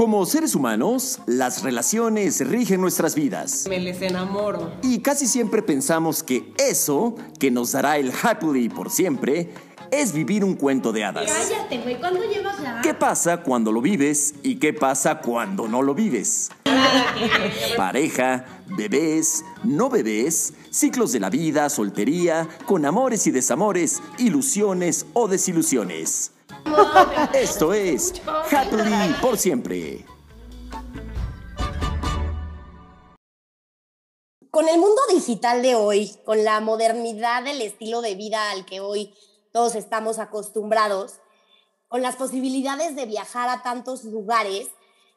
Como seres humanos, las relaciones rigen nuestras vidas. Me les enamoro. Y casi siempre pensamos que eso, que nos dará el happily por siempre, es vivir un cuento de hadas. Cállate, güey, ¿cuándo llevas ya? ¿Qué pasa cuando lo vives y qué pasa cuando no lo vives? Pareja, bebés, no bebés, ciclos de la vida, soltería, con amores y desamores, ilusiones o desilusiones. Esto es Happily por siempre. Con el mundo digital de hoy, con la modernidad del estilo de vida al que hoy todos estamos acostumbrados, con las posibilidades de viajar a tantos lugares,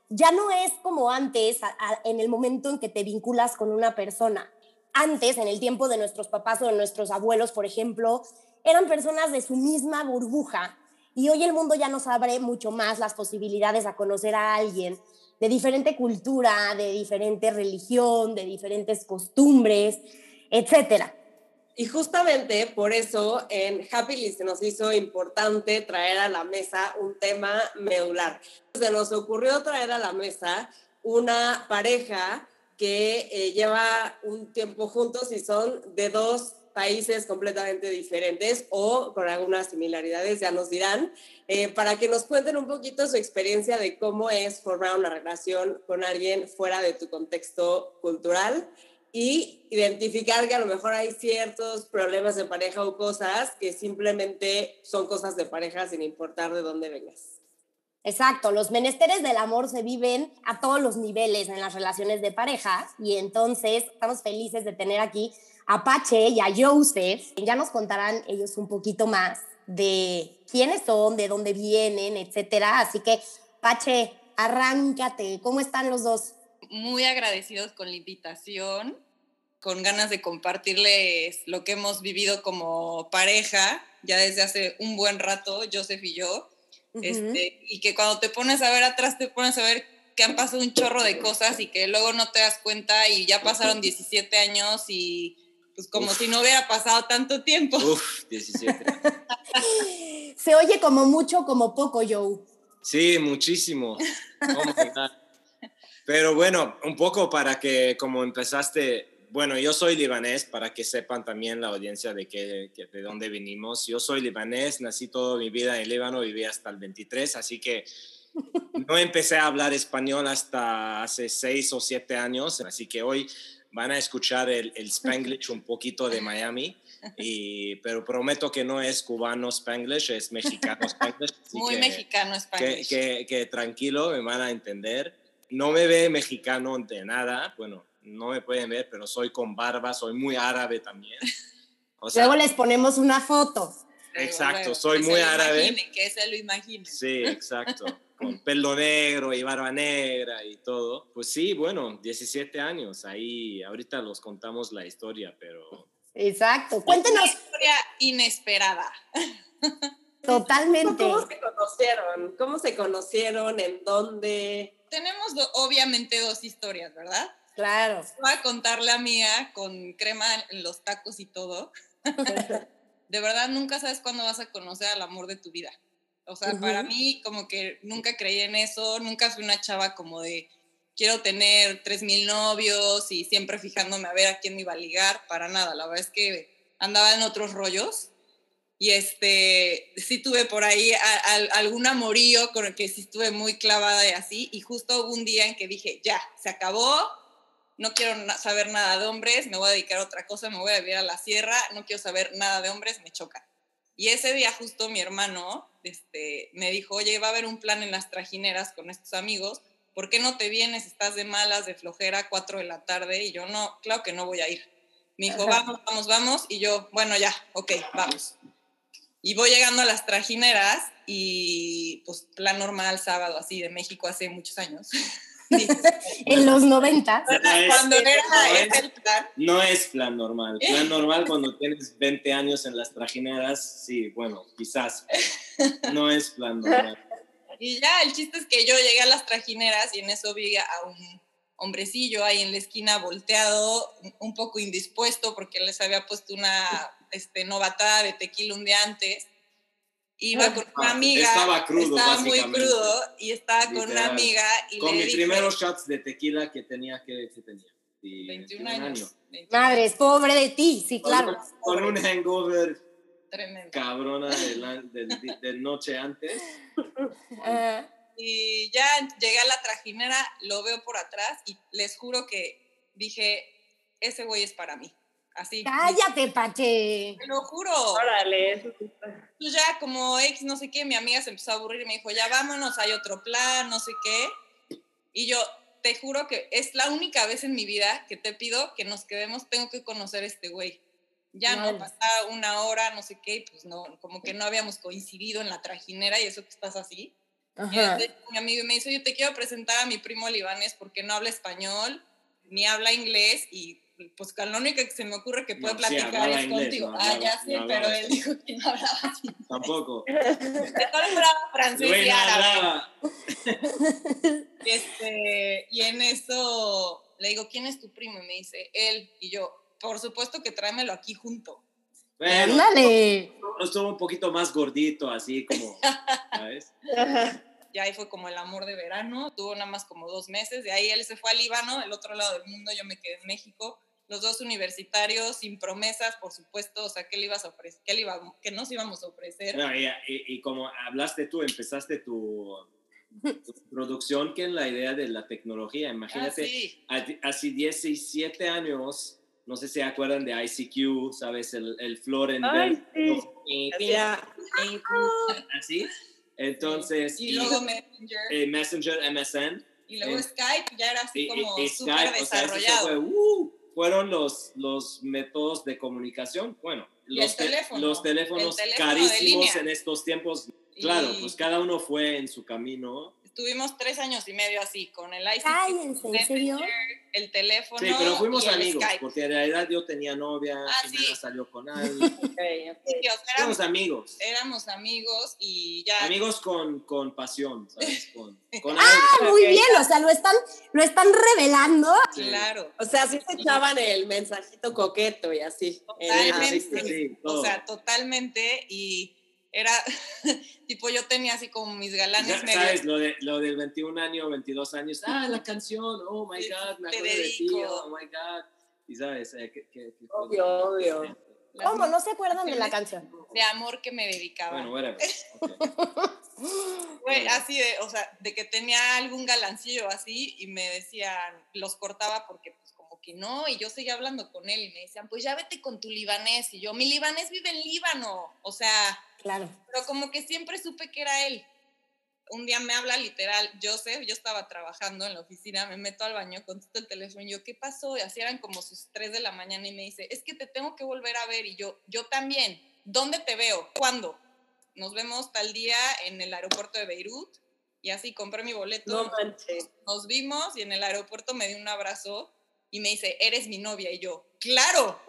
ya no es como antes, en el momento en que te vinculas con una persona. Antes, en el tiempo de nuestros papás o de nuestros abuelos, por ejemplo, eran personas de su misma burbuja y hoy el mundo ya nos abre mucho más las posibilidades a conocer a alguien de diferente cultura, de diferente religión, de diferentes costumbres, etcétera. Y justamente por eso en Happy se nos hizo importante traer a la mesa un tema medular. Se nos ocurrió traer a la mesa una pareja que eh, lleva un tiempo juntos y son de dos países completamente diferentes o con algunas similaridades, ya nos dirán, eh, para que nos cuenten un poquito su experiencia de cómo es formar una relación con alguien fuera de tu contexto cultural y identificar que a lo mejor hay ciertos problemas de pareja o cosas que simplemente son cosas de pareja sin importar de dónde vengas. Exacto, los menesteres del amor se viven a todos los niveles en las relaciones de pareja y entonces estamos felices de tener aquí a Pache y a Joseph. Ya nos contarán ellos un poquito más de quiénes son, de dónde vienen, etcétera. Así que, Pache, arráncate. ¿Cómo están los dos? Muy agradecidos con la invitación, con ganas de compartirles lo que hemos vivido como pareja ya desde hace un buen rato, Joseph y yo. este, y que cuando te pones a ver atrás, te pones a ver que han pasado un chorro de cosas y que luego no te das cuenta y ya pasaron 17 años y pues como si no hubiera pasado tanto tiempo. Uf, 17. Se oye como mucho, como poco, Joe. Sí, muchísimo. Pero bueno, un poco para que como empezaste, bueno, yo soy libanés, para que sepan también la audiencia de, que, de dónde venimos. Yo soy libanés, nací toda mi vida en Líbano, viví hasta el 23, así que no empecé a hablar español hasta hace seis o siete años, así que hoy van a escuchar el, el Spanglish un poquito de Miami, y, pero prometo que no es cubano Spanglish, es mexicano Spanglish. Muy mexicano Spanglish. Que, que, tranquilo, me van a entender. No me ve mexicano de nada, bueno, no me pueden ver, pero soy con barba, soy muy árabe también. Luego les ponemos una foto. Exacto, soy muy árabe. que se lo imaginen. Sí, exacto con pelo negro y barba negra y todo. Pues sí, bueno, 17 años, ahí ahorita los contamos la historia, pero... Exacto, cuéntenos. Una historia inesperada. Totalmente. ¿Cómo se conocieron? ¿Cómo se conocieron? ¿En dónde? Tenemos obviamente dos historias, ¿verdad? Claro. Voy a contar la mía con crema en los tacos y todo. de verdad, nunca sabes cuándo vas a conocer al amor de tu vida. O sea, para mí como que nunca creí en eso, nunca fui una chava como de quiero tener tres mil novios y siempre fijándome a ver a quién me iba a ligar, para nada, la verdad es que andaba en otros rollos y este, sí tuve por ahí algún amorío con el que sí estuve muy clavada y así, y justo hubo un día en que dije, ya, se acabó, no quiero saber nada de hombres, me voy a dedicar a otra cosa, me voy a vivir a la sierra, no quiero saber nada de hombres, me choca. Y ese día justo mi hermano este, me dijo, oye, va a haber un plan en las trajineras con estos amigos, ¿por qué no te vienes? Estás de malas, de flojera, cuatro de la tarde, y yo no, claro que no voy a ir. Me dijo, vamos, vamos, vamos, y yo, bueno, ya, ok, vamos. Y voy llegando a las trajineras y pues plan normal, sábado, así, de México hace muchos años. en los 90. cuando era el plan. No es plan normal. Plan normal cuando tienes 20 años en las trajineras, sí, bueno, quizás. No es plan normal. Y ya, el chiste es que yo llegué a las trajineras y en eso vi a un hombrecillo ahí en la esquina volteado, un poco indispuesto porque les había puesto una este, novatada de tequila un día antes iba con una Ah, amiga. estaba crudo, Estaba muy crudo y estaba con una amiga y Con mis dije, primeros shots de tequila que tenía que, que tenía. Y 21 años. 21 Madres, pobre de ti, sí, claro. Con un hangover Tremendo. cabrona de, la, de noche antes. Y ya llegué a la trajinera, lo veo por atrás y les juro que dije, ese güey es para mí. Así. Cállate, Pache. Te lo juro. Órale, Pues ya como ex, no sé qué, mi amiga se empezó a aburrir y me dijo, ya vámonos, hay otro plan, no sé qué. Y yo te juro que es la única vez en mi vida que te pido que nos quedemos, tengo que conocer a este güey. Ya Vale. no pasaba una hora, no sé qué, y pues no, como que no habíamos coincidido en la trajinera y eso que estás así. Y Ajá. entonces mi amigo me dice, yo te quiero presentar a mi primo libanés porque no habla español, ni habla inglés y pues con lo único que se me ocurre que puede No, sí, platicar hablaba es inglés, contigo. no ah, ya sé, no pero hablaba él dijo que no hablaba así. Tampoco. Mejor hablaba francés y árabe. este, y en eso le digo, ¿quién es tu primo? Y me dice, él. Y yo, por supuesto que tráemelo aquí junto. Bueno, no estuvo un poquito más gordito, así como, ¿sabes? Y ahí fue como el amor de verano. Tuvo nada más como dos meses. De ahí él se fue al Líbano, el otro lado del mundo. Yo me quedé en México. Los dos universitarios, sin promesas, por supuesto. O sea, ¿qué le ibas a ofrecer? ¿Qué, le iba, qué nos íbamos a ofrecer? No, y, y- como hablaste tú, empezaste tu, tu producción que en la idea de la tecnología. Ah, Imagínate, sí. a- hace 17 años, no sé si se acuerdan de ICQ, ¿sabes? El, el Florenberg. Ay, Hacía- Así. Entonces, Y luego Messenger. eh, Messenger, MSN. y luego eh, Skype ya era así como y- y súper Skype, o sea, desarrollado. fue, uh, fueron los, los métodos de comunicación. Bueno, los, te- los teléfonos teléfono carísimos en estos tiempos. Claro, Y- pues cada uno fue en su camino. Estuvimos tres años y medio así, con el ICQ, Cállense, ¿en serio? Messenger, el teléfono Sí, pero fuimos y el amigos, Skype. porque en realidad yo tenía novia, Ah, sí. salió con alguien. Sí, o sea, éramos, amigos. éramos amigos y ya. Amigos con, con pasión, ¿sabes? Con, con Ah, algo. muy bien, o sea, lo están, lo están revelando. Claro. O sea, sí se echaban el mensajito coqueto y así. Totalmente. sí, sí, sí, o sea, totalmente. Y era, tipo, yo tenía así como mis galanes Ya medio. ¿Sabes? Lo, de, lo del 21 años, 22 años. Ah, la canción. Oh my Sí, God, me te acuerdo de ti. dedico. Oh my God. Y sabes, eh, que, que- que- Obvio, obvio. ¿Cómo? ¿No se acuerdan de la canción? De amor que me dedicaba. Bueno, whatever. Ok. Güey, así de, o sea, de que tenía algún galancillo así y me decían, los cortaba porque pues que no, y yo seguía hablando con él y me decían, pues ya vete con tu libanés, y yo, mi libanés vive en Líbano, o sea, Claro. pero como que siempre supe que era él. Un día me habla literal Joseph, yo estaba trabajando en la oficina, me meto al baño, contesto el teléfono y yo, ¿qué pasó? Y así eran como sus 3 de la mañana y me dice, es que te tengo que volver a ver y yo, yo también, ¿dónde te veo? ¿Cuándo? Nos vemos tal día en el aeropuerto de Beirut y así compré mi boleto, No manches. nos vimos y en el aeropuerto me dio un abrazo y me dice, eres mi novia y yo, claro.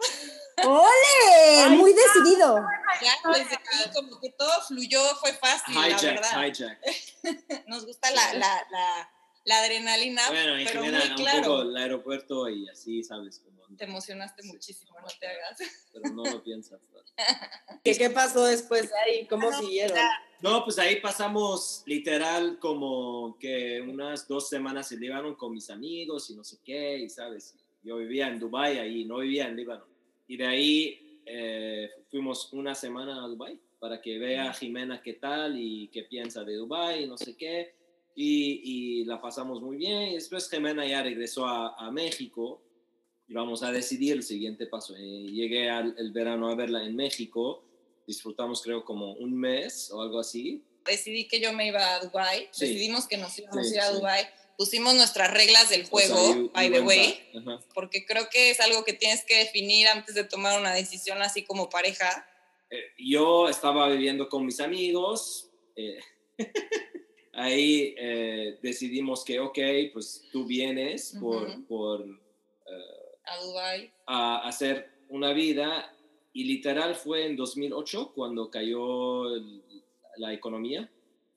¡Ole! Muy decidido. Ya desde ahí como que todo fluyó, fue fácil, la Hijack, verdad. hijack. Nos gusta la, la, la, la adrenalina, Bueno, y pero Jimena, muy un claro. poco el aeropuerto y así, ¿sabes? Como, Te emocionaste muchísimo, no te hagas. pero no lo piensas. ¿Qué, qué pasó después de ahí? ¿Cómo Ah, no, siguieron? ya. No, pues ahí pasamos literal como que unas dos semanas en Líbano con mis amigos y no sé qué, y sabes, yo vivía en Dubai ahí, no vivía en Líbano. Y de ahí eh, fuimos una semana a Dubai para que vea a Jimena qué tal y qué piensa de Dubai y no sé qué. Y, y la pasamos muy bien. Y después Jimena ya regresó a, a México y vamos a decidir el siguiente paso. Eh, llegué al el verano a verla en México. Disfrutamos creo como un mes o algo así. Decidí que yo me iba a Dubai, Sí. decidimos que nos íbamos Sí, a ir a sí. Dubai, pusimos nuestras reglas del juego, ahí by hubo the way, porque creo que es algo que tienes que definir antes de tomar una decisión así como pareja. Eh, yo estaba viviendo con mis amigos. eh, ahí eh, decidimos que, ok, pues tú vienes por, Ujú. por eh, A Dubai. a hacer una vida. Y literal fue en 2008 cuando cayó la economía.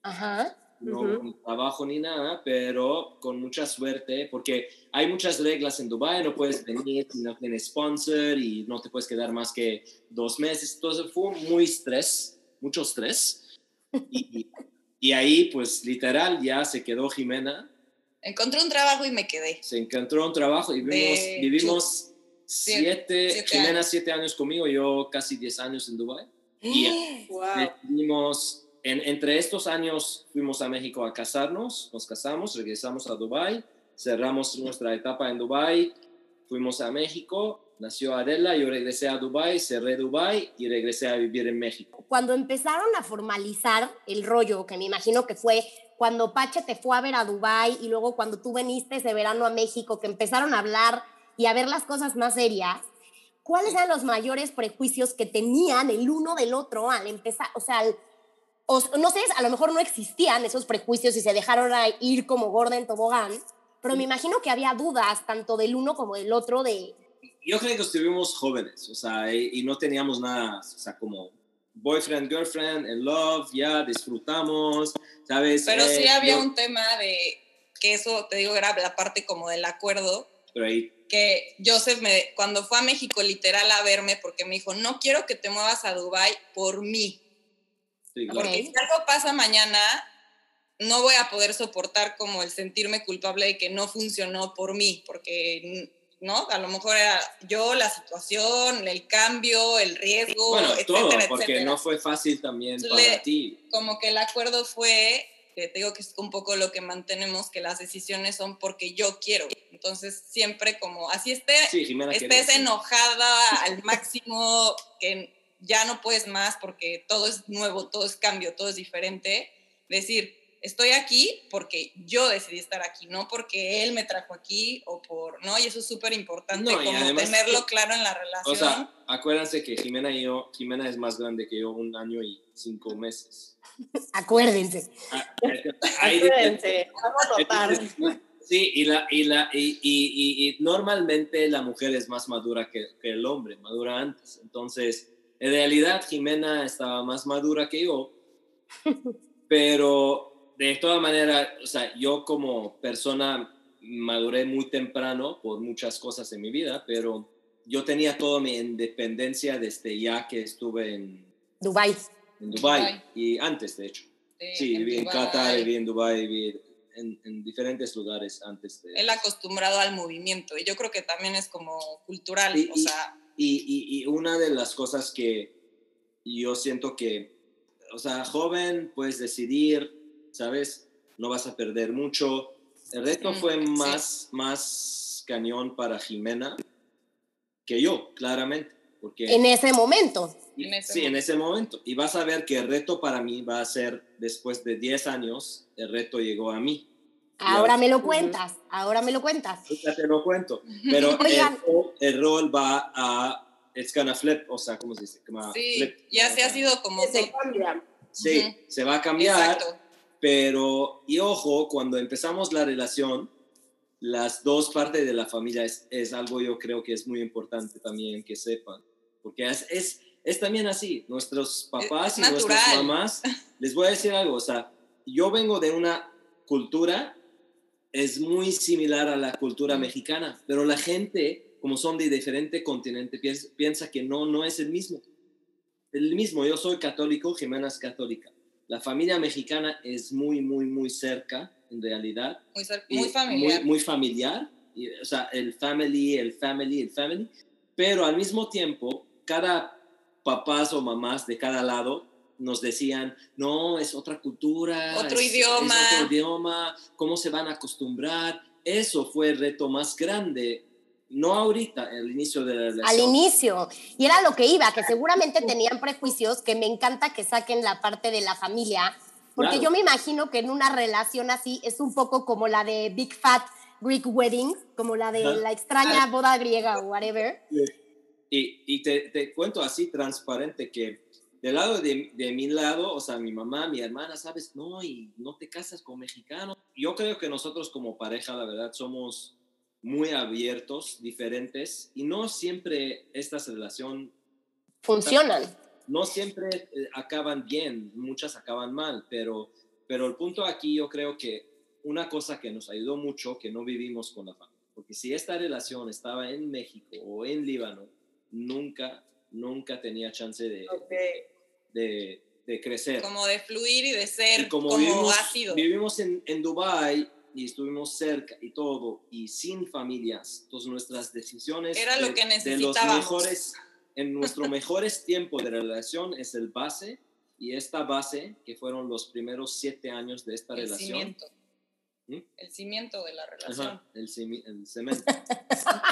Ajá. No ni trabajo ni nada, pero con mucha suerte, porque hay muchas reglas en Dubai, no puedes venir si no tienes sponsor y no te puedes quedar más que dos meses. Entonces fue muy estrés, mucho estrés, Y, y ahí, pues literal, ya se quedó Jimena. Encontré un trabajo y me quedé. Se encontró un trabajo y vivimos, De- vivimos siete, siete Jimena años. siete años conmigo, yo casi diez años en Dubái. Y Wow. decidimos, en, entre estos años fuimos a México a casarnos, nos casamos, regresamos a Dubái, cerramos nuestra etapa en Dubái, fuimos a México, nació Adela, yo regresé a Dubái, cerré Dubái y regresé a vivir en México. Cuando empezaron a formalizar el rollo, que me imagino que fue cuando Pache te fue a ver a Dubai y luego cuando tú veniste ese verano a México, que empezaron a hablar y a ver las cosas más serias, ¿cuáles eran los mayores prejuicios que tenían el uno del otro al empezar? O sea, al- o- no sé, a lo mejor no existían esos prejuicios y se dejaron a ir como gorda en tobogán, pero me imagino que había dudas tanto del uno como del otro de, Yo creo que estuvimos jóvenes, o sea, y, y no teníamos nada, o sea, como boyfriend, girlfriend, in love, ya disfrutamos, ¿sabes? Pero sí Eh, había yo- un tema de que eso, te digo, era la parte como del acuerdo, Pero ahí, que Joseph me, cuando fue a México literal a verme, porque me dijo, no quiero que te muevas a Dubai por mí, sí, claro. porque si algo pasa mañana, no voy a poder soportar como el sentirme culpable de que no funcionó por mí, porque, ¿no? A lo mejor era yo, la situación, el cambio, el riesgo, Bueno, etcétera, todo, porque etcétera. no fue fácil también Le- para ti. como que el acuerdo fue, que te digo que es un poco lo que mantenemos, que las decisiones son porque yo quiero. Entonces, siempre como, así esté, Sí, estés enojada al máximo, que ya no puedes más porque todo es nuevo, todo es cambio, todo es diferente, decir, estoy aquí porque yo decidí estar aquí, no porque él me trajo aquí o por, ¿no? Y eso es súper importante, No, como además tenerlo claro en la relación. O sea, acuérdense que Jimena y yo, Jimena es más grande que yo un año y cinco meses. acuérdense. Ah, ahí- Acuérdense, vamos a notar. Entonces, Sí, y, la, y, la, y, y- y- y normalmente la mujer es más madura que, que el hombre, madura antes. Entonces, en realidad Jimena estaba más madura que yo, pero de todas maneras, o sea, yo como persona maduré muy temprano por muchas cosas en mi vida, pero yo tenía toda mi independencia desde ya que estuve en, Dubai. en Dubai Dubái. y antes, de hecho. de- Sí, viví en Dubái. Qatar, viví en Dubai, viví en, en diferentes lugares antes de... Él acostumbrado al movimiento y yo creo que también es como cultural, Y- o y- sea, Y, y- y una de las cosas que yo siento que, o sea, joven, puedes decidir, ¿sabes? No vas a perder mucho. El reto Mm, fue sí. más, más cañón para Jimena que yo, claramente. Porque, En ese momento. en ese sí, en ese momento. Y vas a ver que el reto para mí va a ser, después de 10 años, el reto llegó a mí. Ahora me lo cuentas, ahora me lo cuentas. Ya te lo cuento. Pero el, el rol va a, it's gonna flip, o sea, ¿cómo se dice? Como Sí, flip, ya se ha sido como... Se cambia. Sí, Ujú. se va a cambiar, Exacto. pero, y ojo, cuando empezamos la relación, las dos partes de la familia es, es algo yo creo que es muy importante también que sepan, porque es, es, es también así, nuestros papás es y nuestras mamás, les voy a decir algo, o sea, yo vengo de una cultura, es muy similar a la cultura mexicana, pero la gente, como son de diferente continente, piensa, que no, no es el mismo. El mismo, yo soy católico, Jimena es católica. La familia mexicana es muy, muy, muy cerca, en realidad. Muy, familiar. Muy, muy familiar. y, o sea, el family, el family, el family. Pero al mismo tiempo, cada papás o mamás de cada lado nos decían, no, es otra cultura. Otro es- idioma. Es otro idioma, ¿cómo se van a acostumbrar? Eso fue el reto más grande. No ahorita, al inicio de la Al inicio. Y era lo que iba, que seguramente tenían prejuicios, que me encanta que saquen la parte de la familia, porque Claro. yo me imagino que en una relación así es un poco como la de Big Fat Greek Wedding, como la de la extraña boda griega o whatever. Y, y te, te cuento así transparente que del lado de, de mi lado, o sea, mi mamá, mi hermana, sabes, no, y no te casas con mexicano. Yo creo que nosotros como pareja, la verdad, somos muy abiertos, diferentes, y no siempre estas relaciones, Funcionan. no siempre eh, acaban bien, muchas acaban mal, pero, pero el punto aquí yo creo que una cosa que nos ayudó mucho, que no vivimos con la familia, porque si esta relación estaba en México o en Líbano, nunca, nunca tenía chance de, de, de crecer. Como de fluir y de ser Y como, como, vivimos, ácido. vivimos en, en Dubai y estuvimos cerca y todo, y sin familias, entonces nuestras decisiones Era lo que de los necesitábamos. mejores, en nuestro mejores tiempo de relación es el base, y esta base, que fueron los primeros siete años de esta el relación, cimiento. ¿Mm? El cimiento de la relación. Ajá, el, el cemento.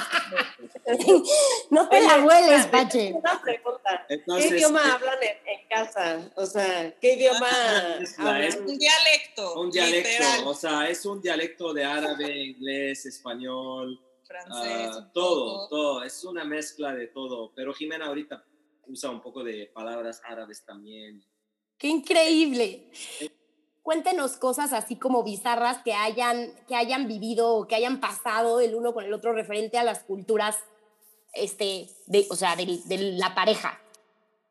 No te la hueles, Pache. Una pregunta. Entonces, ¿Qué idioma eh, hablan en, en casa? O sea, ¿qué idioma es la- es hablan? Un dialecto. un dialecto, literal. o sea, es un dialecto de árabe, inglés, español, Francés. Ah, todo, todo, es una mezcla de todo, pero Jimena ahorita usa un poco de palabras árabes también. ¡Qué increíble! Cuéntenos cosas así como bizarras que hayan, que hayan vivido o que hayan pasado el uno con el otro referente a las culturas, este, de, o sea, de, de la pareja.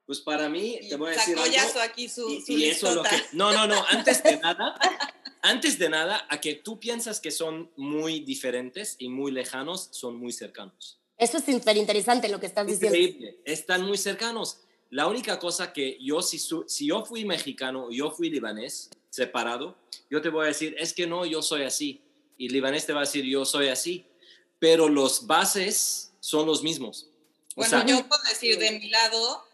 Pues para mí, te voy a decir Sacó algo. Aquí su, y, su y eso es lo que... No, no, no, antes de nada, antes de nada, a que tú piensas que son muy diferentes y muy lejanos, son muy cercanos. Eso es súper interesante lo que estás diciendo. Increíble, están muy cercanos. La única cosa que yo, si, su- si yo fui mexicano, yo fui libanés, separado, yo te voy a decir, es que no, yo soy así. Y libanés te va a decir, yo soy así. Pero los bases son los mismos. O Bueno, sea, yo puedo decir de mi lado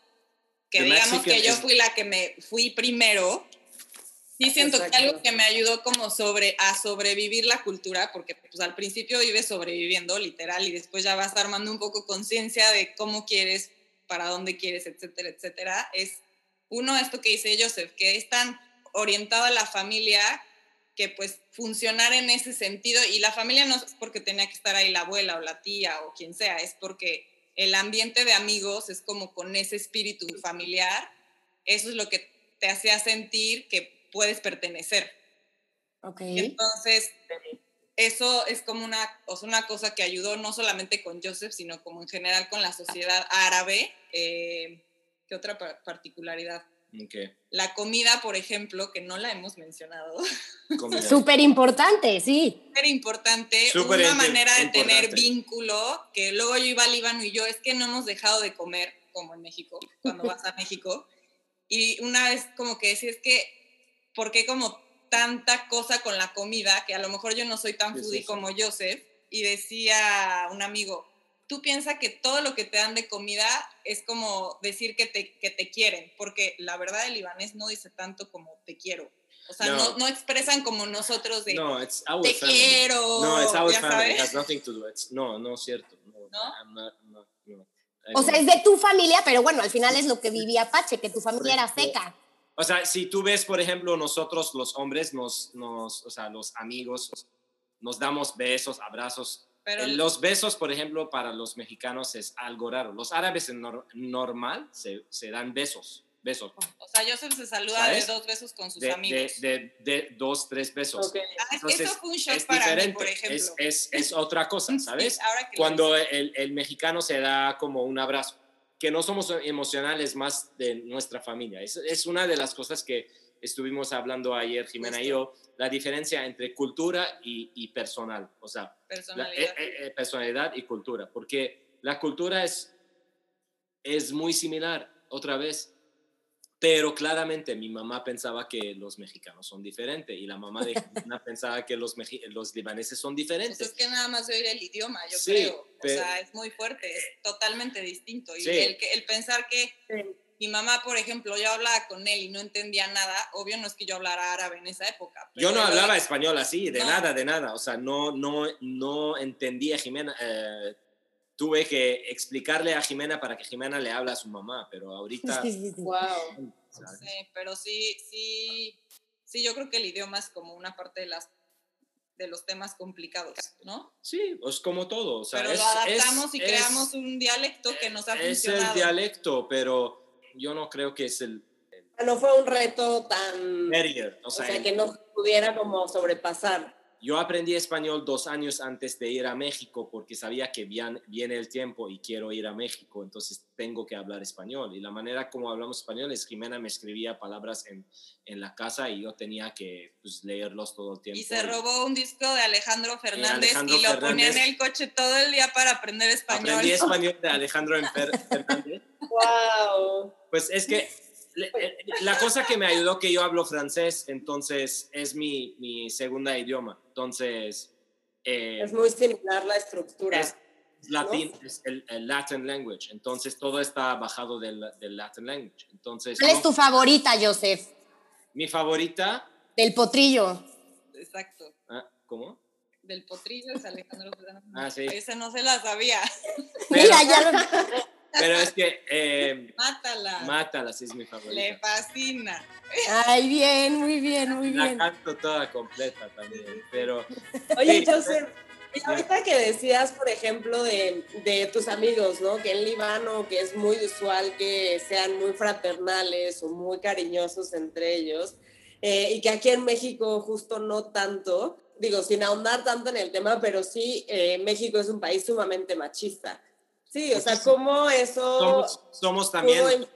que The digamos Mexican que yo fui la que me fui primero. Sí siento que algo que me ayudó como sobre a sobrevivir la cultura, porque pues al principio vives sobreviviendo literal y después ya vas armando un poco conciencia de cómo quieres, para dónde quieres, etcétera, etcétera. Es uno esto que dice Joseph, que es tan orientado a la familia que pues funcionar en ese sentido y la familia no es porque tenía que estar ahí la abuela o la tía o quien sea, es porque el ambiente de amigos es como con ese espíritu familiar, eso es lo que te hacía sentir que puedes pertenecer. Ok. Y entonces, eso es como una, o sea, una cosa que ayudó no solamente con Joseph, sino como en general con la sociedad árabe. Eh, ¿Qué otra pa- particularidad? Ok, La comida, por ejemplo, que no la hemos mencionado. Súper importante, sí. súper importante, Súper una manera de tener importante. vínculo, que luego yo iba al Líbano y yo, es que no hemos dejado de comer, como en México, cuando vas a México, y una vez como que decía, es que, ¿por qué como tanta cosa con la comida? Que a lo mejor yo no soy tan foodie como Joseph, y decía un amigo, tú piensas que todo lo que te dan de comida es como decir que te, que te quieren, porque la verdad el libanés no dice tanto como te quiero. O sea, no, No. no expresan como nosotros de No, it's our te family. quiero. No, it's our ya family. It sabes. has nothing to do. It's, no, no es cierto. No, ¿No? I'm not- I'm not- no. O sea, es de tu familia, pero bueno, al final es lo que vivía Pache, que tu familia era seca. O sea, si tú ves, por ejemplo, nosotros los hombres, nos, nos, o sea, los amigos, nos damos besos, abrazos. Pero, Eh, Los besos, por ejemplo, para los mexicanos es algo raro. Los árabes en nor- normal se, se dan besos, besos. o sea, Joseph se saluda ¿Sabes? de dos besos con sus De, amigos. de, de, de dos, tres besos. Ok. Ah, Entonces, eso fue un shock es para diferente, mí, por ejemplo. es, es, es otra cosa, ¿sabes? Sí, ahora que Cuando el, el mexicano se da como un abrazo, que no somos emocionales más de nuestra familia. Es, es una de las cosas que estuvimos hablando ayer, Jimena y yo, la diferencia entre cultura y, y personal, o sea, la- personalidad. eh, eh, eh, personalidad y cultura, porque la cultura es, es muy similar, otra vez, pero claramente mi mamá pensaba que los mexicanos son diferentes y la mamá de Jimena pensaba que los, los libaneses son Pues diferentes. es que nada más oír el idioma, yo Sí, creo. O pero- sea, es muy fuerte, es totalmente distinto. Y Sí. el, el pensar que mi mamá, por ejemplo, yo hablaba con él y no entendía nada, obvio no es que yo hablara árabe en esa época. Yo pero no él- hablaba español así, de No. nada, de nada. O sea, no, no, no entendía a Jimena. eh, tuve que explicarle a Jimena para que Jimena le hable a su mamá, pero ahorita... Sí, sí, sí. Wow. sea, Sí, pero sí, sí, sí, yo creo que el idioma es como una parte de las de los temas complicados, ¿no? Sí, es como todo. O sea, pero es, lo adaptamos es- y es- creamos un dialecto que nos ha Es funcionado. el dialecto, pero yo no creo que es el No fue un reto tan... O O sea, sea, el- que no pudiera como sobrepasar. Yo aprendí español dos años antes de ir a México porque sabía que viene el tiempo y quiero ir a México, entonces tengo que hablar español. Y la manera como hablamos español es Jimena me escribía palabras en, en la casa y yo tenía que pues, leerlos todo el tiempo. Y se robó un disco de Alejandro Fernández Alejandro y lo ponía en Fernández. el coche todo el día para aprender español. Aprendí español de Alejandro Fernández. Wow. Pues es que la cosa que me ayudó que yo hablo francés, entonces es mi, mi segunda idioma. Entonces... Eh, es muy similar la estructura. Es, latín, es el, Latin language. Entonces todo está bajado del, del Latin language. Entonces, ¿Cuál es tu favorita, Joseph? Mi favorita. Del potrillo. Exacto. Ah, ¿Cómo? Del potrillo es Alejandro Ah, sí. Esa no se la sabía. Mira, ya lo... Pero es que. Eh, mátala. Mátala, sí es mi favorita. Le fascina. Ay, bien, muy bien, muy bien. La canto toda completa también. Pero. Oye, Joseph. ahorita que decías, por ejemplo, de, de, tus amigos, ¿no? Que en Líbano, que es muy usual que sean muy fraternales o muy cariñosos entre ellos, eh, y que aquí en México justo no tanto, digo, sin ahondar tanto en el tema, pero sí, eh, México es un país sumamente machista. Sí, o sea, ¿cómo eso... Somos, también,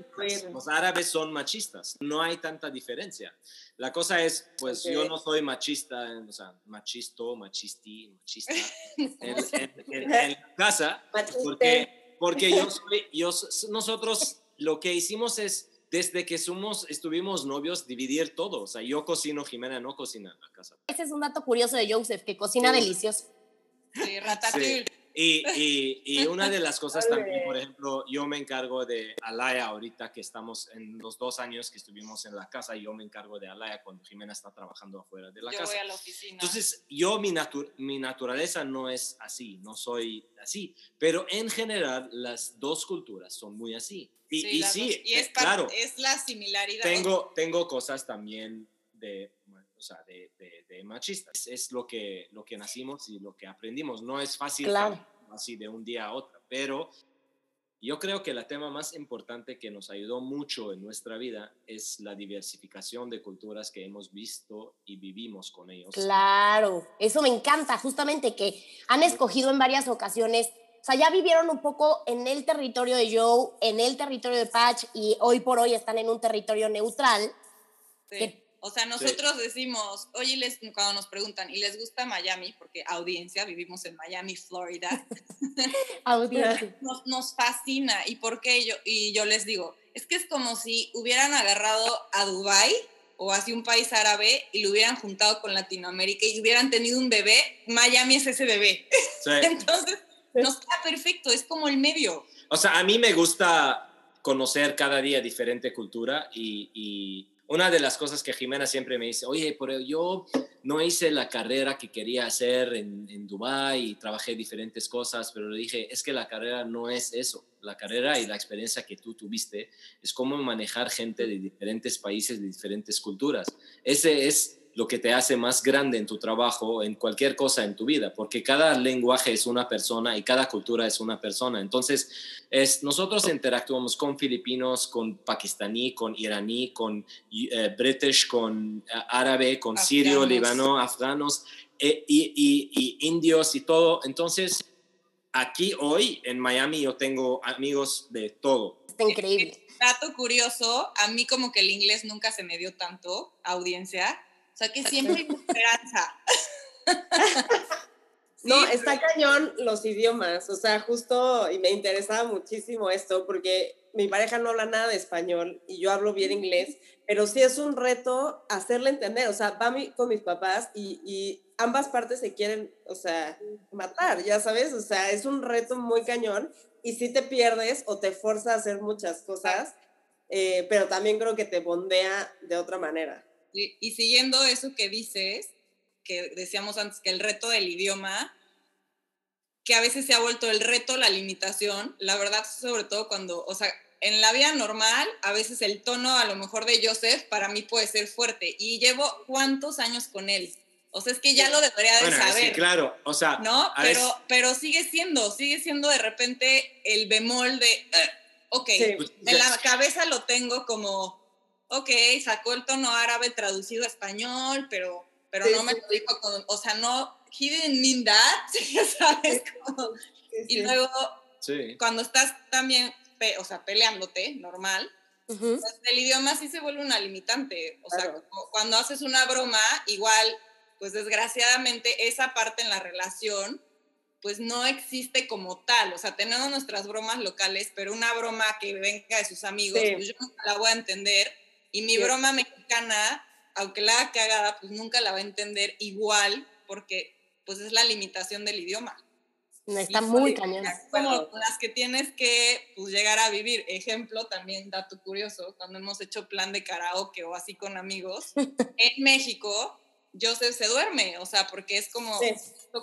los árabes son machistas, no hay tanta diferencia. La cosa es, pues yo no soy machista, o sea, machisto, machisti, machista en, en, casa, porque, porque yo soy, yo, nosotros lo que hicimos es, desde que somos, estuvimos novios, dividir todo. O sea, yo cocino, Jimena no cocina en la casa. Ese es un dato curioso de Joseph, que cocina delicioso. Sí, ratatouille. Y, y, y, una de las cosas también, por ejemplo, yo me encargo de Alaya ahorita que estamos en los dos años que estuvimos en la casa, yo me encargo de Alaya cuando Jimena está trabajando afuera de la yo casa. Voy a la oficina. Entonces, yo, mi, mi naturaleza no es así, no soy así, pero en general las dos culturas son muy así. Y sí, y, sí, y es, claro, es la similaridad. Tengo, tengo cosas también de o sea, de, de, machistas. Es, lo, que, lo que nacimos y lo que aprendimos. No es fácil así de un día a otro, pero yo creo que el tema más importante que nos ayudó mucho en nuestra vida es la diversificación de culturas que hemos visto y vivimos con ellos. Claro, eso me encanta, justamente que han escogido en varias ocasiones o sea, ya vivieron un poco en el territorio de Joe, en el territorio de Patch y hoy por hoy están en un territorio neutral. Sí. O sea, nosotros decimos, oye, les, cuando nos preguntan, ¿y les gusta Miami? Porque audiencia, vivimos en Miami, Florida. audiencia. Nos, nos, fascina. ¿Y por qué? Yo, y yo les digo, es que es como si hubieran agarrado a Dubai o así un país árabe y lo hubieran juntado con Latinoamérica y hubieran tenido un bebé, Miami es ese bebé. Entonces, nos queda perfecto, es como el medio. O sea, a mí me gusta conocer cada día diferente cultura y una de las cosas que Jimena siempre me dice, oye, pero yo no hice la carrera que quería hacer en, en Dubái y trabajé diferentes cosas, pero le dije, es que la carrera no es eso. La carrera y la experiencia que tú tuviste es cómo manejar gente de diferentes países, de diferentes culturas. Ese es lo que te hace más grande en tu trabajo, en cualquier cosa en tu vida, porque cada lenguaje es una persona y cada cultura es una persona. Entonces, es, nosotros interactuamos con filipinos, con pakistaní, con iraní, con eh, british, con eh, árabe, con sirio, libano, afganos eh, y, y indios y todo. Entonces, aquí hoy en Miami yo tengo amigos de todo. Está increíble. Dato curioso, a mí como que el inglés nunca se me dio tanto, audiencia, o sea, que siempre hay esperanza. no, está cañón los idiomas. O sea, justo, y me interesaba muchísimo esto, porque mi pareja no habla nada de español y yo hablo bien inglés, pero sí es un reto hacerle entender. O sea, va con mis papás y, y ambas partes se quieren, o sea, matar, ya sabes. O sea, es un reto muy cañón y si te pierdes o te fuerza a hacer muchas cosas, eh, pero también creo que te bondea de otra manera. Y, siguiendo eso que dices, que decíamos antes, que el reto del idioma, que a veces se ha vuelto el reto, la limitación, la verdad, sobre todo cuando, o sea, en la vida normal, a veces el tono a lo mejor de Joseph para mí puede ser fuerte. Y llevo cuántos años con él. O sea, es que ya lo debería de bueno, saber. Sí, claro, o sea. No, pero, pero sigue siendo, sigue siendo de repente el bemol de, eh, ok, en la cabeza lo tengo como, ok, sacó el tono árabe traducido a español, pero, pero no me lo dijo con, o sea, no, he didn't mean that, ¿sabes? y luego, cuando estás también, o sea, peleándote, normal, pues, el idioma sí se vuelve una limitante, o sea, cuando haces una broma, igual, pues desgraciadamente esa parte en la relación pues no existe como tal. O sea, tenemos nuestras bromas locales, pero una broma que venga de sus amigos, pues yo nunca la voy a entender. Y mi broma mexicana, aunque la haga cagada, pues nunca la va a entender igual, porque pues es la limitación del idioma. Está muy cañón. Como las que tienes que pues, llegar a vivir. Ejemplo, también dato curioso, cuando hemos hecho plan de karaoke o así con amigos, en México, Joseph se duerme, o sea, porque es como,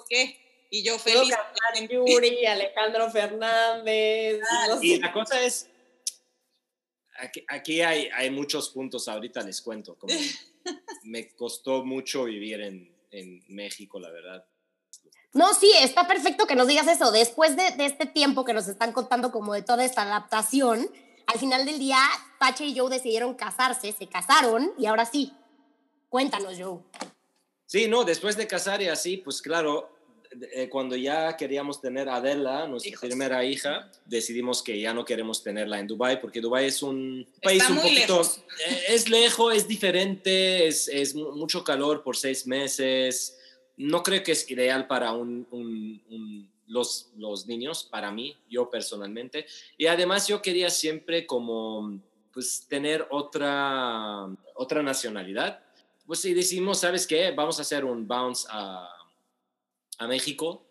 qué? Y yo feliz. Yuri, Alejandro Fernández. y la cosa es, aquí, aquí, hay, hay muchos puntos, ahorita les cuento. Como me costó mucho vivir en, en México, la verdad. No, sí, está perfecto que nos digas eso. Después de, de, este tiempo que nos están contando como de toda esta adaptación, al final del día, Pache y Joe decidieron casarse, se casaron y ahora sí. Cuéntanos, Joe. Sí, no, después de casar y así, pues claro, eh, cuando ya queríamos tener a Adela, nuestra primera hija, decidimos que ya no queremos tenerla en Dubai porque Dubai es un país un poquito eh, es lejos, es diferente, es, es, mucho calor por seis meses. No creo que es ideal para un, un, los, los niños, para mí, yo personalmente. Y además yo quería siempre como pues tener otra otra nacionalidad. Pues si decimos, ¿sabes qué? Vamos a hacer un bounce a a México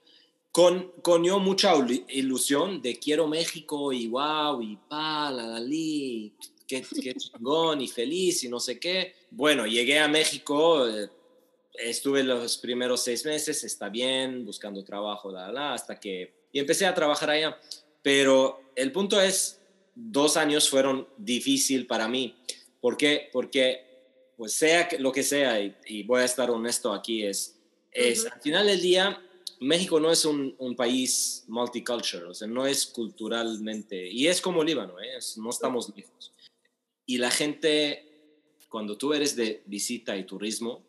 con, con yo mucha ilusión de quiero México y wow y pa, la Dalí, qué, qué chingón y feliz y no sé qué. Bueno, llegué a México, eh, estuve los primeros seis meses, está bien, buscando trabajo, la, la, hasta que y empecé a trabajar allá. Pero el punto es, dos años fueron difícil para mí. ¿Por qué? Porque, pues sea lo que sea, y voy a estar honesto aquí, es es, al final del día, México no es un, un, país multicultural, o sea, no es culturalmente, y es como Líbano, ¿eh? no estamos lejos. Y la gente, cuando tú eres de visita y turismo,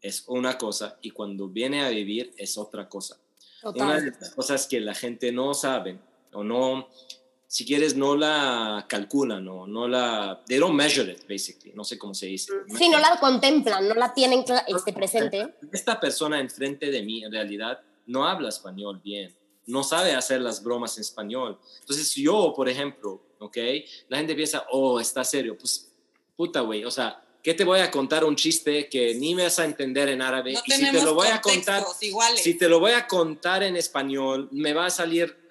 es una cosa, y cuando viene a vivir es otra cosa. Una de las cosas que la gente no sabe o no, si quieres, no la calculan, no, no la... They don't measure it, basically. No sé cómo se dice. Sí, no la contemplan, no la tienen este, presente. Esta persona enfrente de mí, en realidad, no habla español bien. No sabe hacer las bromas en español. Entonces, yo, por ejemplo, ¿ok? La gente piensa, oh, está serio. Pues, puta, güey, o sea, ¿qué te voy a contar un chiste que ni me vas a entender en árabe? y si te lo voy a contar, iguales. si te lo voy a contar en español, me va a salir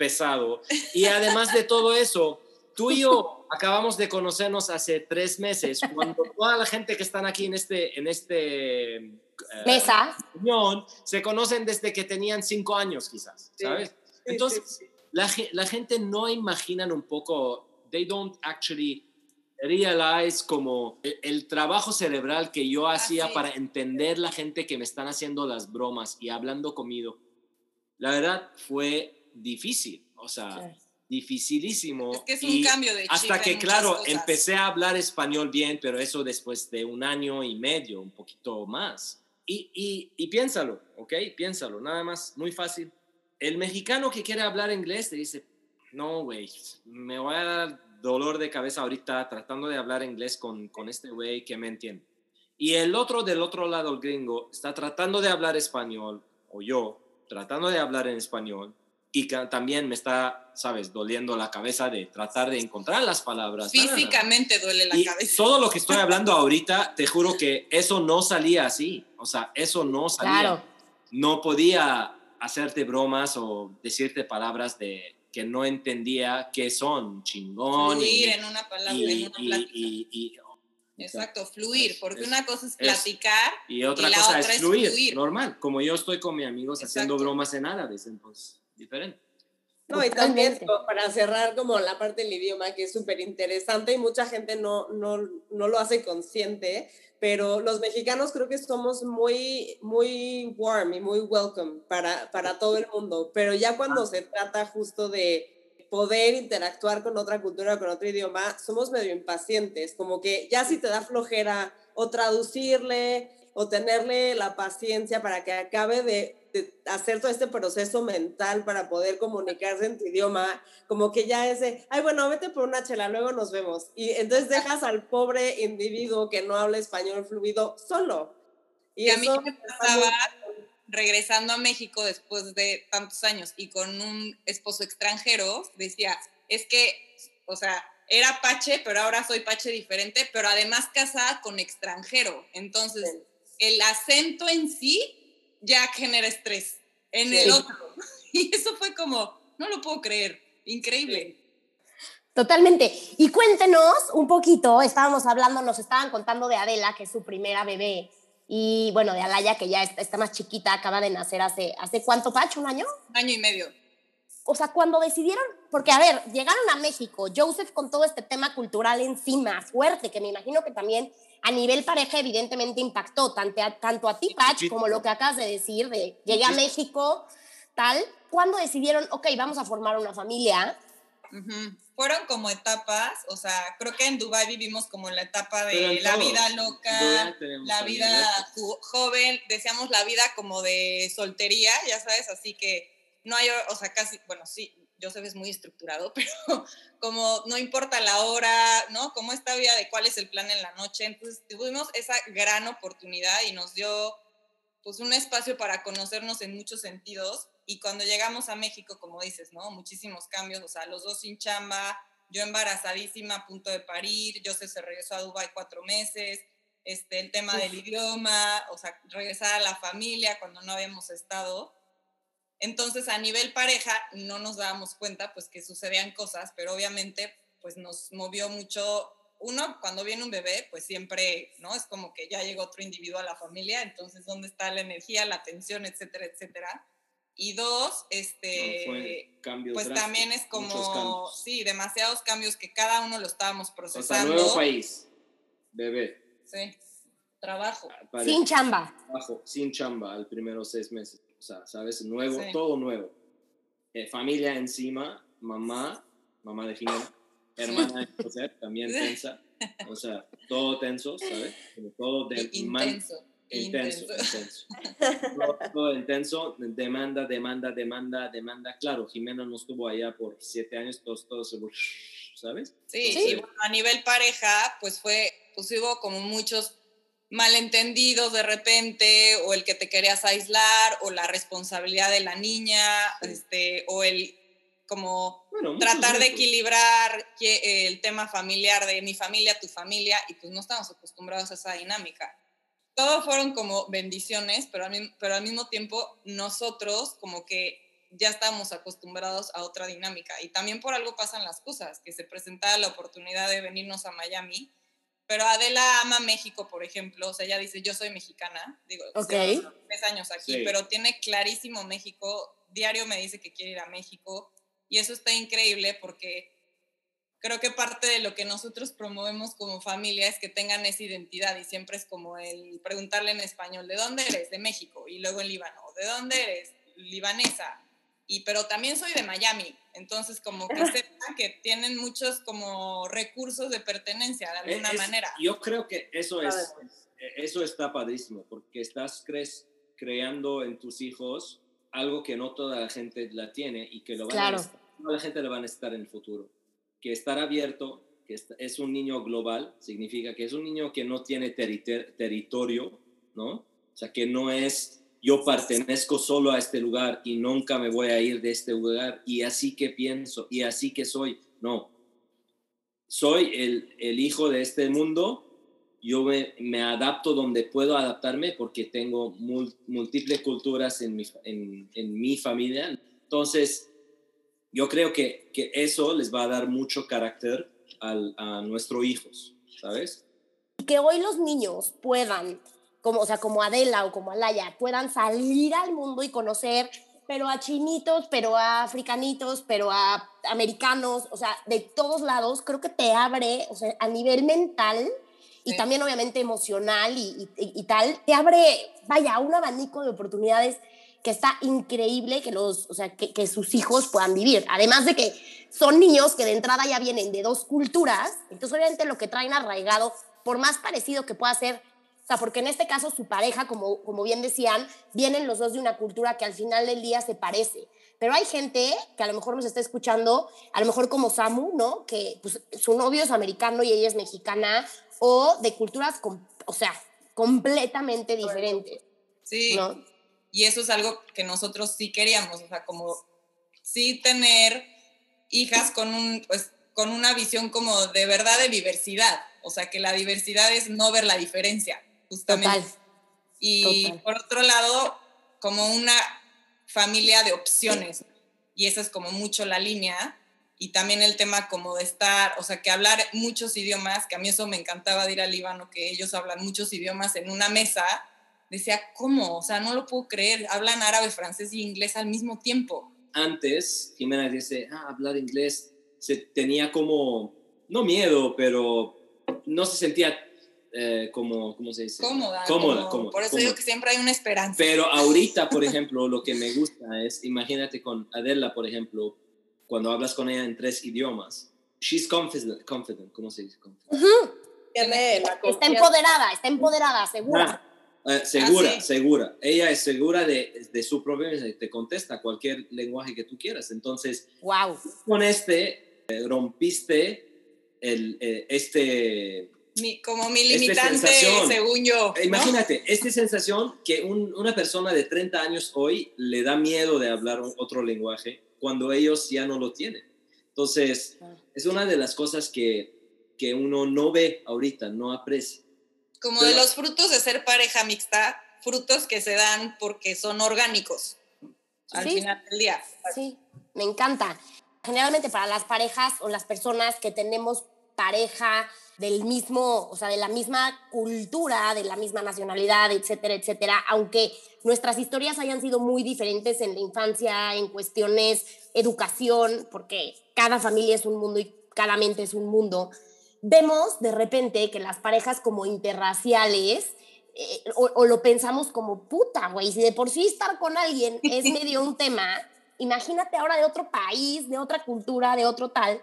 pesado. Y además de todo eso, tú y yo acabamos de conocernos hace tres meses, cuando toda la gente que están aquí en este, en este eh, mesa se conocen desde que tenían cinco años quizás, ¿sabes? Entonces, La, la, gente no imaginan un poco, they don't actually realize como el, el trabajo cerebral que yo hacía para entender la gente que me están haciendo las bromas y hablando conmigo. La verdad fue difícil, o sea, dificilísimo. Es que es un cambio de Hasta que, claro, empecé a hablar español bien, pero eso después de un año y medio, un poquito más. Y, y, y piénsalo, ¿ok? Piénsalo, nada más, muy fácil. El mexicano que quiere hablar inglés te dice, no, güey, me voy a dar dolor de cabeza ahorita tratando de hablar inglés con, con este güey que me entiende. Y el otro del otro lado, el gringo, está tratando de hablar español, o yo, tratando de hablar en español, y que también me está, sabes, doliendo la cabeza de tratar de encontrar las palabras. Físicamente duele la y cabeza. Todo lo que estoy hablando ahorita, te juro que eso no salía así. O sea, eso no salía. Claro. No podía hacerte bromas o decirte palabras de que no entendía qué son, chingón. Fluir y, en una palabra, y, en una y, Exacto, fluir, porque una cosa es platicar y otra cosa es, fluir, es, fluir, normal, como yo estoy con mis amigos Exacto. haciendo bromas en árabe, entonces diferente. No, y también para cerrar como la parte del idioma que es súper interesante y mucha gente no, no, no lo hace consciente, pero los mexicanos creo que somos muy, muy warm y muy welcome para, para todo el mundo, pero ya cuando se trata justo de poder interactuar con otra cultura, con otro idioma, somos medio impacientes, como que ya si te da flojera o traducirle o tenerle la paciencia para que acabe de de hacer todo este proceso mental para poder comunicarse en tu idioma, como que ya es de, ay, bueno, vete por una chela, luego nos vemos. Y entonces dejas al pobre individuo que no habla español fluido solo. Y, a mí me pasaba regresando a México después de tantos años y con un esposo extranjero, decía, es que, o sea, era Pache, pero ahora soy Pache diferente, pero además casada con extranjero. Entonces, el acento en sí ya genera estrés en el otro. Y eso fue como, no lo puedo creer, increíble. Totalmente. Y cuéntenos un poquito, estábamos hablando, nos estaban contando de Adela, que es su primera bebé, y bueno, de Alaya, que ya está, más chiquita, acaba de nacer hace, ¿hace cuánto, Pacho? ¿Un año? Un año y medio. O sea, cuando decidieron, porque a ver, llegaron a México, Joseph con todo este tema cultural encima, fuerte, que me imagino que también a nivel pareja evidentemente impactó, tanto a, tanto a ti, Pach, como lo que acabas de decir, de llegué a México, tal. ¿Cuándo decidieron, ok, vamos a formar una familia? Fueron como etapas, o sea, creo que en Dubai vivimos como la etapa de la vida loca, la vida joven, decíamos la vida como de soltería, ya sabes, así que no hay, o sea, casi, bueno, sí, Joseph es muy estructurado, pero como no importa la hora, ¿no? Como esta vida de cuál es el plan en la noche, entonces tuvimos esa gran oportunidad y nos dio pues un espacio para conocernos en muchos sentidos y cuando llegamos a México, como dices, ¿no? Muchísimos cambios, o sea, los dos sin chamba, yo embarazadísima, a punto de parir, yo se regresó a Dubái cuatro meses, este, el tema del idioma, o sea, regresar a la familia cuando no habíamos estado. Entonces, a nivel pareja, no nos dábamos cuenta, pues, que sucedían cosas, pero obviamente, pues, nos movió mucho. Uno, cuando viene un bebé, pues siempre, ¿no? Es como que ya llegó otro individuo a la familia, entonces, ¿dónde está la energía, la atención, etcétera, etcétera? Y dos, este, pues también es como, sí, demasiados cambios que cada uno lo estábamos procesando. O nuevo país, bebé. Sí, trabajo. Ah, sin chamba. Trabajo, sin chamba, al primero seis meses. O sea, ¿sabes? Nuevo, todo nuevo. Eh, familia encima, mamá, mamá de Jimena, hermana de José, también tensa. O sea, todo tenso, ¿sabes? todo de, intenso. Intenso, intenso. todo, intenso, demanda, demanda, demanda, demanda. Claro, Jimena no estuvo allá por siete años, todos, todos, ¿sabes? Sí, bueno, a nivel pareja, pues fue, pues hubo como muchos malentendidos de repente, o el que te querías aislar, o la responsabilidad de la niña, este, o el como tratar de equilibrar el tema familiar de mi familia, tu familia, y pues no estamos acostumbrados a esa dinámica todo fueron como bendiciones, pero al, pero al mismo tiempo nosotros como que ya estábamos acostumbrados a otra dinámica. Y también por algo pasan las cosas, que se presentaba la oportunidad de venirnos a Miami, pero Adela ama México, por ejemplo, o sea, ella dice, yo soy mexicana, digo, okay. tres años aquí, pero tiene clarísimo México, diario me dice que quiere ir a México, y eso está increíble porque creo que parte de lo que nosotros promovemos como familia es que tengan esa identidad y siempre es como el preguntarle en español, ¿de dónde eres? De México y luego en Líbano, ¿de dónde eres? Libanesa. Y pero también soy de Miami, entonces como que sepan que tienen muchos como recursos de pertenencia de alguna manera. Yo creo que eso es eso está padrísimo porque estás crees, creando en tus hijos algo que no toda la gente la tiene y que lo van a toda la gente le va a necesitar en el futuro que estar abierto, que es un niño global, significa que es un niño que no tiene territorio, ¿no? O sea, que no es yo pertenezco solo a este lugar y nunca me voy a ir de este lugar y así que pienso y así que soy. No, soy el, el hijo de este mundo, yo me, me, adapto donde puedo adaptarme porque tengo múltiples culturas en mi, en, en mi familia. Entonces, yo creo que, que eso les va a dar mucho carácter al, a nuestros hijos, ¿sabes? Que hoy los niños puedan, como, o sea, como Adela o como Alaya, puedan salir al mundo y conocer, pero a chinitos, pero a africanitos, pero a americanos, o sea, de todos lados, creo que te abre, o sea, a nivel mental y también obviamente emocional y, y, y, tal, te abre, vaya, un abanico de oportunidades que está increíble que, los, o sea, que, que, sus hijos puedan vivir. Además de que son niños que de entrada ya vienen de dos culturas, entonces obviamente lo que traen arraigado, por más parecido que pueda ser, sea, porque en este caso su pareja, como, como bien decían, vienen los dos de una cultura que al final del día se parece. Pero hay gente que a lo mejor nos está escuchando, a lo mejor como Samu, ¿no? Que pues, su novio es americano y ella es mexicana, o de culturas, o sea, completamente diferentes. Sí. ¿no? y eso es algo que nosotros sí queríamos, o sea, como sí tener hijas con un, pues, con una visión como de verdad de diversidad, o sea, que la diversidad es no ver la diferencia, justamente. Y por otro lado, como una familia de opciones, y esa es como mucho la línea, y también el tema como de estar, o sea, que hablar muchos idiomas, que a mí eso me encantaba de ir al Líbano, que ellos hablan muchos idiomas en una mesa, decía, ¿cómo? O sea, no lo puedo creer, hablan árabe, francés y inglés al mismo tiempo. Antes, Jimena dice, ah, hablar inglés, se tenía como, no miedo, pero no se sentía eh, como, ¿cómo se dice? Cómoda. Cómoda, Por eso digo que siempre hay una esperanza. Pero ahorita, por ejemplo, lo que me gusta es, imagínate con Adela, por ejemplo, cuando hablas con ella en tres idiomas, she's confident, confident ¿cómo se dice? Está empoderada, está empoderada, segura. Ah, eh, segura, ah, segura. Ella es segura de, de su propia, te contesta cualquier lenguaje que tú quieras. Entonces, wow. con este eh, rompiste el, este como mi limitante, según yo. Imagínate, esta sensación que una persona de 30 años hoy le da miedo de hablar otro lenguaje cuando ellos ya no lo tienen. Entonces, es una de las cosas que, que uno no ve ahorita, no aprecia. Como de los frutos de ser pareja mixta, frutos que se dan porque son orgánicos al final del día. Sí, me encanta. Generalmente para las parejas o las personas que tenemos pareja del mismo, o sea, de la misma cultura, de la misma nacionalidad, etcétera, etcétera, aunque nuestras historias hayan sido muy diferentes en la infancia, en cuestiones educación, porque cada familia es un mundo y cada mente es un mundo, vemos de repente que las parejas como interraciales, eh, o, lo pensamos como puta, güey, si de por sí estar con alguien es medio un tema, imagínate ahora de otro país, de otra cultura, de otro tal.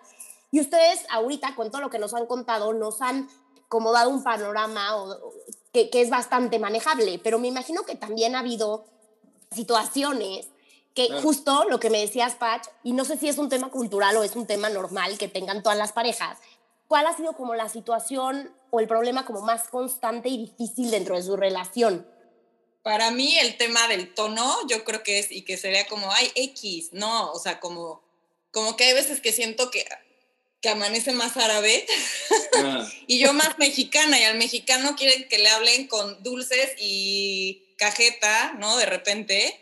Y ustedes ahorita, con todo lo que nos han contado, nos han como dado un panorama que, es bastante manejable, pero me imagino que también ha habido situaciones que justo lo que me decías, Patch, y no sé si es un tema cultural o es un tema normal que tengan todas las parejas, ¿cuál ha sido como la situación o el problema como más constante y difícil dentro de su relación? Para mí el tema del tono, yo creo que es, y que sería como, ay, X, no, o sea, como, como que hay veces que siento que que amanece más árabe ah. y yo más mexicana y al mexicano quieren que le hablen con dulces y cajeta, ¿no? De repente.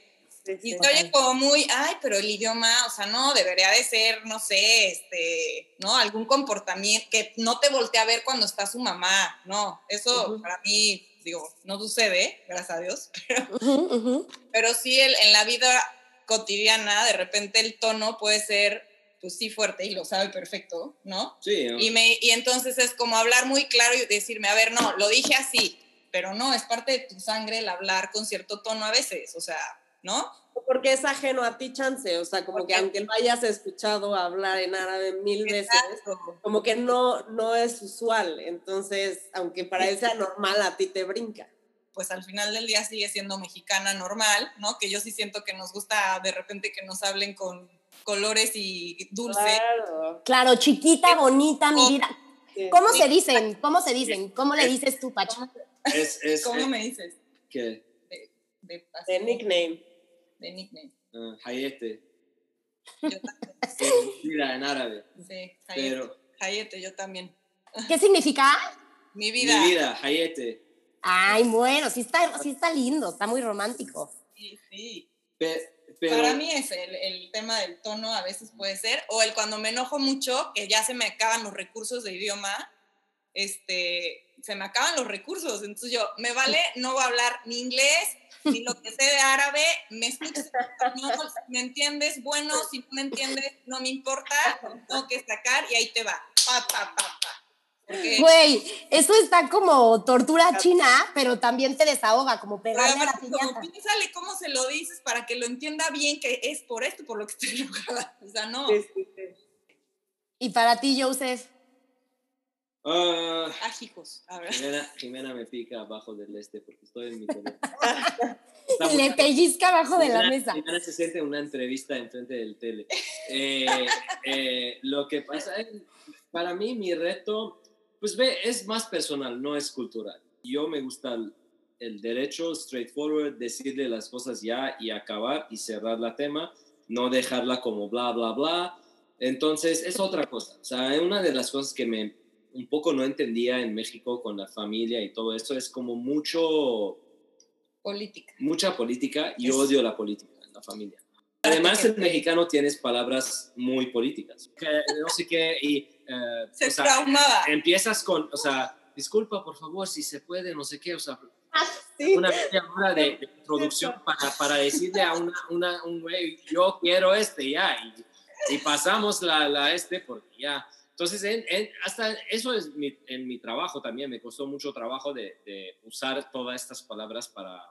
y estoy como muy, ay, pero el idioma, o sea, no, debería de ser, no sé, este, ¿no? Algún comportamiento que no te voltee a ver cuando está su mamá, no, eso para mí, digo, no sucede, gracias a Dios, pero, pero sí el, en la vida cotidiana, de repente el tono puede ser pues sí fuerte y lo sabe perfecto, ¿no? Sí. Y, me, y entonces es como hablar muy claro y decirme, a ver, no, lo dije así, pero no, es parte de tu sangre el hablar con cierto tono a veces, o sea, ¿no? Porque es ajeno a ti, chance, o sea, como que aunque lo hayas escuchado hablar en árabe mil veces, como que no, no es usual, entonces, aunque para él sea normal, a ti te brinca pues al final del día sigue siendo mexicana normal, ¿no? Que yo sí siento que nos gusta de repente que nos hablen con colores y dulce. Claro, chiquita, bonita, mi vida. ¿Cómo se dicen? ¿Cómo se dicen? ¿Cómo le dices tú, Pacho? ¿Cómo me dices? ¿Qué? De, de, nickname. De nickname. Uh, hayete. Mira, en árabe. Sí, hayete. Hayete, yo también. ¿Qué significa? Mi vida. Mi vida, hayete. Ay, bueno, sí está, sí está lindo, está muy romántico. Sí, sí. Para mí es el, tema del tono, a veces puede ser, o el cuando me enojo mucho, que ya se me acaban los recursos de idioma, este, se me acaban los recursos. Entonces yo, me vale, no voy a hablar ni inglés, ni lo que sé de árabe, me escuchas, no, me entiendes, bueno, si no me entiendes, no me importa, tengo que sacar y ahí te va, pa, pa, pa, pa. Güey, eso está como tortura china, pero también te desahoga, como pegarle a la piñata. Piénsale cómo se lo dices para que lo entienda bien que es por esto por lo que estoy enojada. O sea, no. ¿Y para ti, Joseph? Uh, Ágicos. Jimena, Jimena, me pica abajo del este porque estoy en mi teléfono. Le pellizca abajo de la mesa. Jimena se siente en una entrevista enfrente del tele. Eh, eh, lo que pasa es, para mí, mi reto pues ve, es más personal, no es cultural. Yo me gusta el derecho, straightforward, decirle las cosas ya y acabar y cerrar la tema, no dejarla como bla, bla, bla. Entonces, es otra cosa. O sea, una de las cosas que me un poco no entendía en México con la familia y todo esto es como mucho... Política. Mucha política y odio la política en la familia. Además, el mexicano tienes palabras muy políticas. Que no sé qué, y. eh, Se o sea, traumaba. Empiezas con, o sea, disculpa, por favor, si se puede, no sé qué, o sea, Sí. una media hora de, de introducción para, para decirle a una, una, un güey, yo quiero este, ya, y, y pasamos la, la este, porque ya. Entonces, en- en- hasta eso es mi- en mi trabajo también, me costó mucho trabajo de, de usar todas estas palabras para,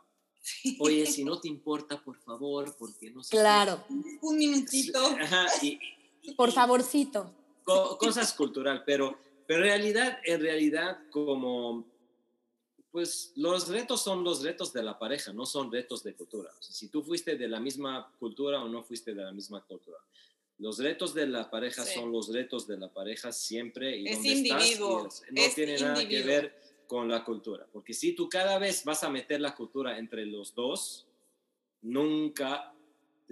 oye, si no te importa, por favor, porque no sé. qué". Claro, Un minutito. Ajá, y, y- por favorcito. Co- cosas cultural, pero, pero en realidad, en realidad, como, pues los retos son los retos de la pareja, no son retos de cultura. O sea, si tú fuiste de la misma cultura o no fuiste de la misma cultura. Los retos de la pareja Sí. son los retos de la pareja siempre y Es donde estás, individuo, y es- no es tiene nada que individuo. ver con la cultura. Porque si tú cada vez vas a meter la cultura entre los dos, nunca,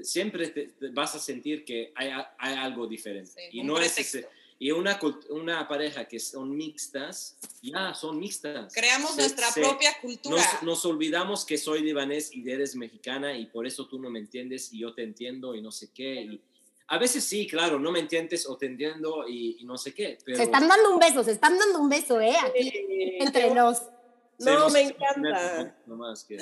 siempre te, te vas a sentir que hay, hay algo diferente. Sí, y un no es ese- y una, una pareja que son mixtas, ya son mixtas. Creamos Se- nuestra se- propia cultura. Nos, nos olvidamos que soy libanés y eres mexicana y por eso tú no me entiendes y yo te entiendo y no sé qué. y a veces sí, claro, no me entiendes o te entiendo y, y no sé qué. Pero Se están dando un beso, se están dando un beso, ¿eh? Aquí, entre nos. No, me encanta. No más que...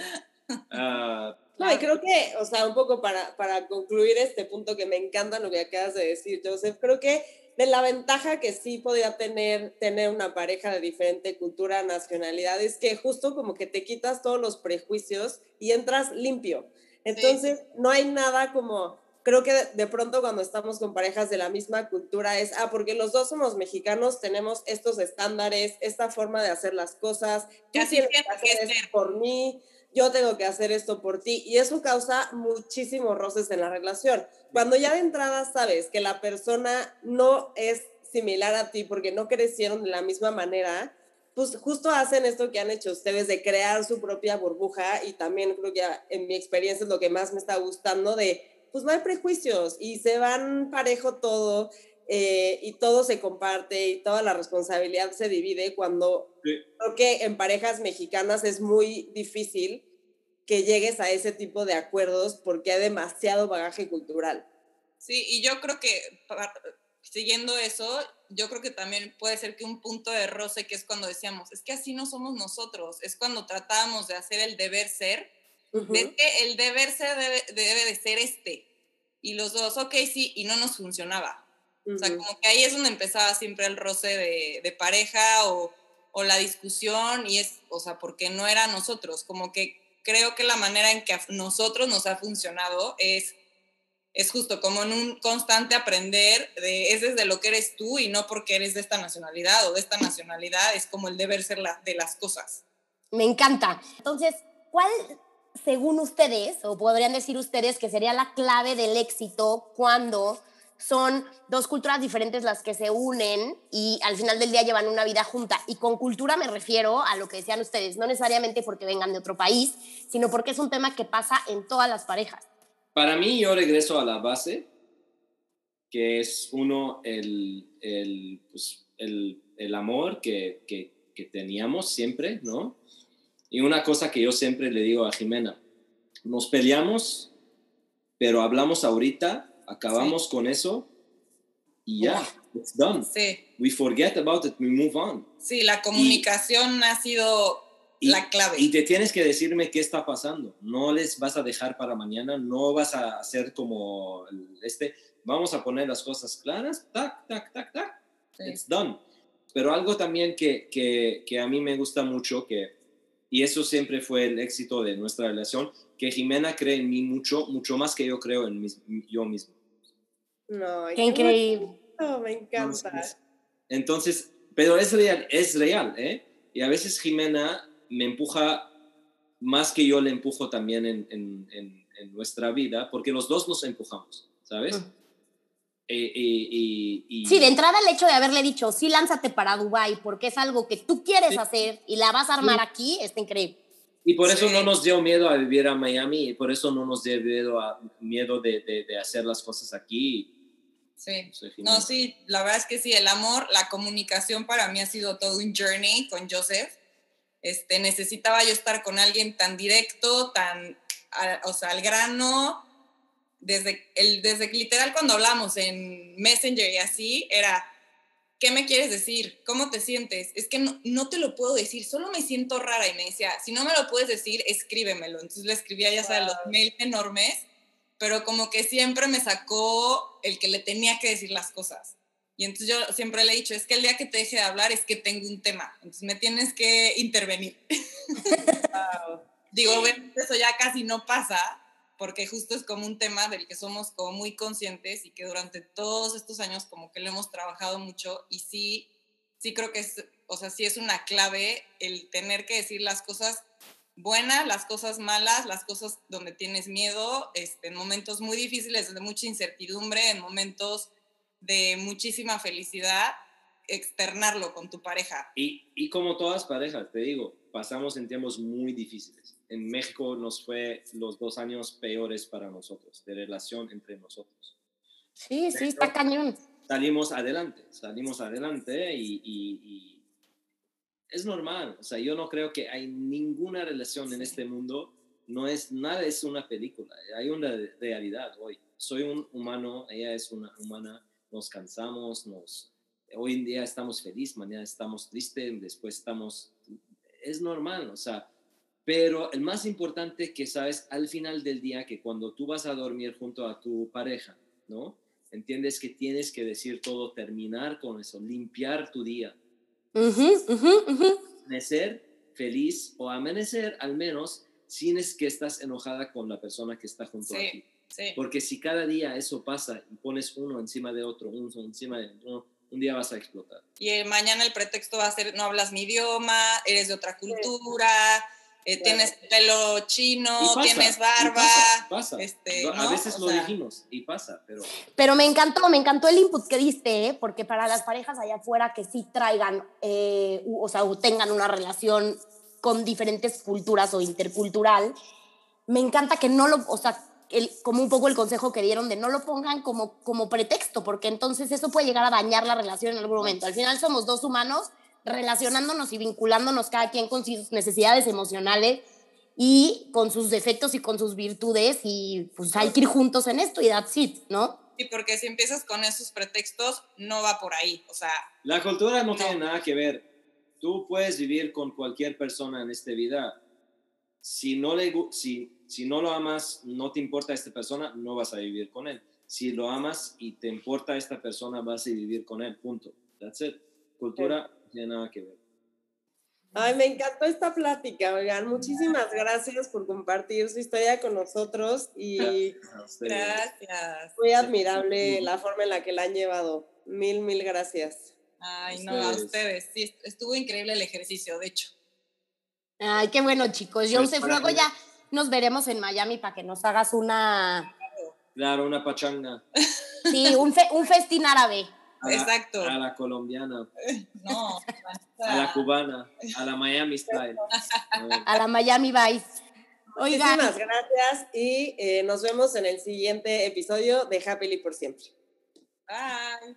ah, No, y creo que, o sea, un poco para, para concluir este punto que me encanta lo que acabas de decir, Joseph, creo que de la ventaja que sí podía tener tener una pareja de diferente cultura, nacionalidad, es que justo como que te quitas todos los prejuicios y entras limpio. Entonces, no hay nada como, creo que de, pronto cuando estamos con parejas de la misma cultura es, ah, porque los dos somos mexicanos, tenemos estos estándares, esta forma de hacer las cosas, tú tienes tiene que hacer ser. por mí, yo tengo que hacer esto por ti. Y eso causa muchísimos roces en la relación. Cuando ya de entrada sabes que la persona no es similar a ti porque no crecieron de la misma manera, pues justo hacen esto que han hecho ustedes de crear su propia burbuja. Y también creo que en mi experiencia es lo que más me está gustando de, pues no hay prejuicios y se van parejo todo eh, y todo se comparte y toda la responsabilidad se divide cuando Sí. creo que en parejas mexicanas es muy difícil que llegues a ese tipo de acuerdos porque hay demasiado bagaje cultural. Sí, y yo creo que siguiendo eso, yo creo que también puede ser que un punto de roce que es cuando decíamos, es que así no somos nosotros, es cuando tratábamos de hacer el deber ser, Ujú. de que el deber ser debe, debe de ser este. Y los dos, ok, sí, y no nos funcionaba. O sea, como que ahí es donde empezaba siempre el roce de, de pareja o, o la discusión y es, o sea, porque no era nosotros, como que creo que la manera en que a nosotros nos ha funcionado es, es justo como en un constante aprender de, es desde lo que eres tú y no porque eres de esta nacionalidad o de esta nacionalidad, es como el deber ser la, de las cosas. Me encanta. Entonces, ¿cuál, según ustedes, o podrían decir ustedes, que sería la clave del éxito cuando son dos culturas diferentes las que se unen y al final del día llevan una vida junta? Y con cultura me refiero a lo que decían ustedes, no necesariamente porque vengan de otro país, sino porque es un tema que pasa en todas las parejas. Para mí, yo regreso a la base, que es uno, el, el, pues, el, el amor que, que, que teníamos siempre, ¿no? Y una cosa que yo siempre le digo a Jimena, nos peleamos, pero hablamos ahorita, acabamos con eso y ya, it's done. Sí, We forget about it, we move on. sí, la comunicación ha sido Y, la clave. y te tienes que decirme qué está pasando. No les vas a dejar para mañana, no vas a hacer como este. Vamos a poner las cosas claras, tac, tac, tac, tac. Sí. It's done. Pero algo también que, que, que a mí me gusta mucho, que, y eso siempre fue el éxito de nuestra relación, que Jimena cree en mí mucho, mucho más que yo creo en mis- yo mismo. No, Qué increíble. bonito, me encanta. Entonces, entonces, pero es real, es real, ¿eh? Y a veces Jimena me empuja más que yo le empujo también en, en- en- en nuestra vida, porque los dos nos empujamos, ¿sabes? Mm. Eh, y- y- Sí, de entrada el hecho de haberle dicho, sí, lánzate para Dubai porque es algo que tú quieres Sí. hacer y la vas a armar aquí, está increíble. Y por eso Sí. no nos dio miedo a vivir a Miami y por eso no nos dio miedo, a, miedo de, de- de hacer las cosas aquí. Sí. No, sí, la verdad es que sí, el amor, la comunicación para mí ha sido todo un journey con Joseph. Este, necesitaba yo estar con alguien tan directo, tan, a- o sea, al grano, desde, el, desde literal cuando hablamos en Messenger y así, era, ¿qué me quieres decir? ¿Cómo te sientes? Es que no, no te lo puedo decir, solo me siento rara y me decía, si no me lo puedes decir, escríbemelo. Entonces le escribía ya sabes, los mails enormes, pero como que siempre me sacó el que le tenía que decir las cosas. Y entonces yo siempre le he dicho, es que el día que te deje de hablar es que tengo un tema, entonces me tienes que intervenir. Digo, obviamente eso ya casi no pasa, porque justo es como un tema del que somos como muy conscientes y que durante todos estos años como que lo hemos trabajado mucho y sí, sí creo que es, o sea, sí es una clave el tener que decir las cosas buenas, las cosas malas, las cosas donde tienes miedo, este, en momentos muy difíciles, de mucha incertidumbre, en momentos de muchísima felicidad, externarlo con tu pareja. Y, y como todas parejas, te digo, pasamos en tiempos muy difíciles. En México nos fue los dos años peores para nosotros, de relación entre nosotros. Sí, sí, está cañón. Salimos adelante, salimos adelante y, y- y es normal. O sea, yo no creo que hay ninguna relación en este mundo, no es, nada es una película, hay una realidad hoy. Soy un humano, ella es una humana, nos cansamos, nos, hoy en día estamos felices, mañana estamos tristes, después estamos, es normal, o sea, pero el más importante que sabes al final del día, que cuando tú vas a dormir junto a tu pareja, ¿no? Entiendes que tienes que decir todo, terminar con eso, limpiar tu día, Ujú, ujú, ujú. amanecer feliz o amanecer al menos sin es que estás enojada con la persona que está junto a Sí. ti. Sí. Porque si cada día eso pasa y pones uno encima de otro, uno encima de otro, un día vas a explotar. Y mañana el pretexto va a ser, no hablas mi idioma, eres de otra cultura, eh, tienes pelo chino, pasa, tienes barba. pasa, pasa. este, a ¿no? veces O lo sea, dijimos y pasa, pero Pero me encantó, me encantó el input que diste, ¿eh? porque para las parejas allá afuera que sí traigan, eh, u- o sea, o tengan una relación con diferentes culturas o intercultural, me encanta que no lo, o sea, el, como un poco el consejo que dieron de no lo pongan como, como pretexto, porque entonces eso puede llegar a dañar la relación en algún momento. Al final somos dos humanos relacionándonos y vinculándonos cada quien con sus necesidades emocionales y con sus defectos y con sus virtudes y pues hay que ir juntos en esto y that's it, ¿no? Sí, porque si empiezas con esos pretextos, no va por ahí. O sea, la cultura no, No. tiene nada que ver. Tú puedes vivir con cualquier persona en esta vida. Si no, le, si, si no lo amas, no te importa esta persona, no vas a vivir con él. Si lo amas y te importa esta persona, vas a vivir con él. Punto. That's it. Cultura tiene nada que ver. Ay, me encantó esta plática, oigan. Muchísimas gracias por compartir su historia con nosotros y A ustedes. gracias. muy admirable la forma en la que la han llevado. Mil, mil gracias. Ay, no, a Ustedes. Sí, estuvo increíble el ejercicio, de hecho. Ay, qué bueno, chicos. Pues Joseph, para luego ya nos veremos en Miami para que nos hagas una, Claro, una pachanga. sí, un, fe- un festín árabe. A la- Exacto. A la colombiana, No, a la cubana, a la Miami style. A la Miami Vice. Oigan, Muchísimas gracias y eh, nos vemos en el siguiente episodio de Happily por siempre. Bye.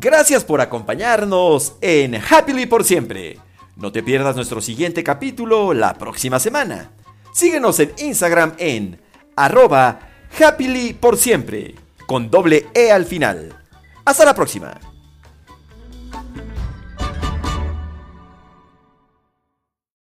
Gracias por acompañarnos en Happily por siempre. No te pierdas nuestro siguiente capítulo la próxima semana. Síguenos en Instagram en arroba happily por siempre, con doble E al final. Hasta la próxima.